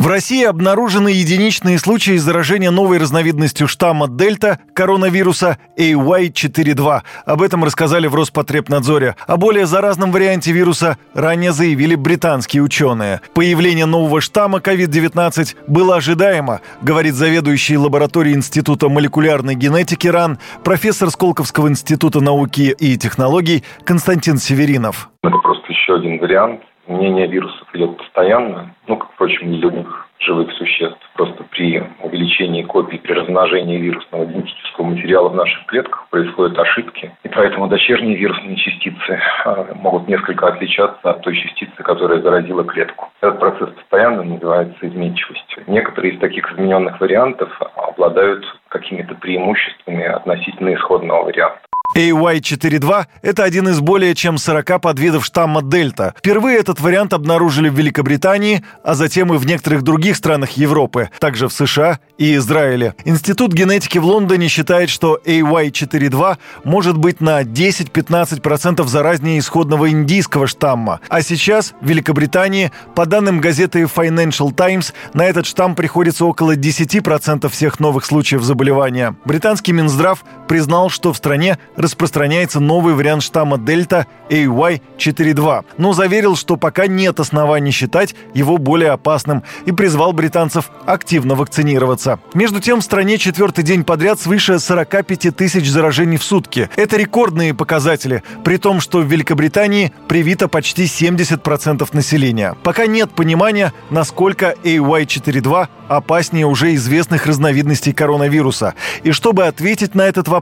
В России обнаружены единичные случаи заражения новой разновидностью штамма Дельта коронавируса AY4.2. Об этом рассказали в Роспотребнадзоре. О более заразном варианте вируса ранее заявили британские ученые. Появление нового штамма COVID-19 было ожидаемо, говорит заведующий лабораторией Института молекулярной генетики РАН, профессор Сколковского института науки и технологий Константин Северинов. Это просто еще один вариант Мнение вирусов идет постоянно, ну, как, впрочем, и любых живых существ. Просто при увеличении копий, при размножении вирусного генетического материала в наших клетках происходят ошибки. И поэтому дочерние вирусные частицы а, могут несколько отличаться от той частицы, которая заразила клетку. Этот процесс постоянно называется изменчивостью. Некоторые из таких измененных вариантов обладают какими-то преимуществами относительно исходного варианта. AY4.2 – это один из более чем 40 подвидов штамма Дельта. Впервые этот вариант обнаружили в Великобритании, а затем и в некоторых других странах Европы, также в США и Израиле. Институт генетики в Лондоне считает, что AY4.2 может быть на 10-15% заразнее исходного индийского штамма. А сейчас в Великобритании, по данным газеты Financial Times, на этот штамм приходится около 10% всех новых случаев заболевания. Британский Минздрав признал, что в стране распространяется новый вариант штамма Дельта AY4.2, но заверил, что пока нет оснований считать его более опасным и призвал британцев активно вакцинироваться. Между тем, в стране четвертый день подряд свыше 45 тысяч заражений в сутки. Это рекордные показатели, при том, что в Великобритании привито почти 70% населения. Пока нет понимания, насколько AY4.2 опаснее уже известных разновидностей коронавируса. И чтобы ответить на этот вопрос,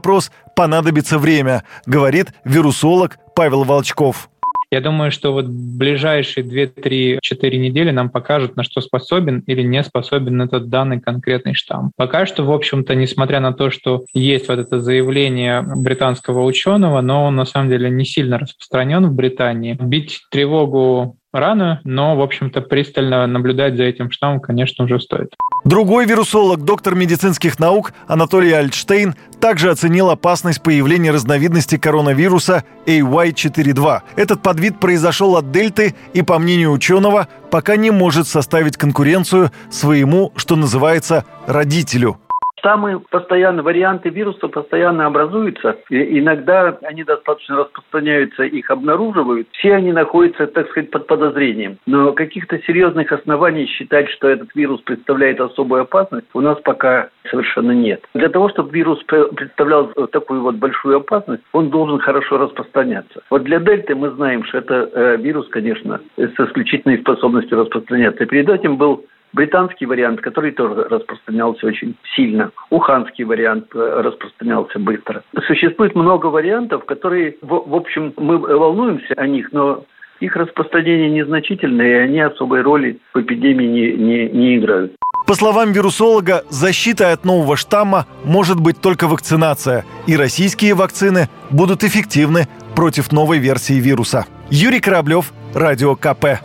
понадобится время, говорит вирусолог Павел Волчков. Я думаю, что вот ближайшие 2-3-4 недели нам покажут, на что способен или не способен этот данный конкретный штамм. Пока что, в общем-то, несмотря на то, что есть вот это заявление британского ученого, но он на самом деле не сильно распространен в Британии. Бить тревогу рано, но, в общем-то, пристально наблюдать за этим штаммом, конечно, уже стоит. Другой вирусолог, доктор медицинских наук Анатолий Альтштейн также оценил опасность появления разновидности коронавируса AY4.2. Этот подвид произошел от дельты и, по мнению ученого, пока не может составить конкуренцию своему, что называется, родителю – Самые постоянные варианты вируса постоянно образуются. И иногда они достаточно распространяются, их обнаруживают. Все они находятся, так сказать, под подозрением. Но каких-то серьезных оснований считать, что этот вирус представляет особую опасность, у нас пока совершенно нет. Для того, чтобы вирус представлял такую вот большую опасность, он должен хорошо распространяться. Вот для дельты мы знаем, что это э, вирус, конечно, с исключительной способностью распространяться. Перед этим был британский вариант, который тоже распространялся очень сильно. Уханский вариант э, распространялся быстро. Существует много вариантов, которые, в, в общем, мы волнуемся о них, но их распространение незначительное, и они особой роли в эпидемии не, не, не играют. По словам вирусолога, защитой от нового штамма может быть только вакцинация, и российские вакцины будут эффективны против новой версии вируса. Юрий Кораблев, Радио КП.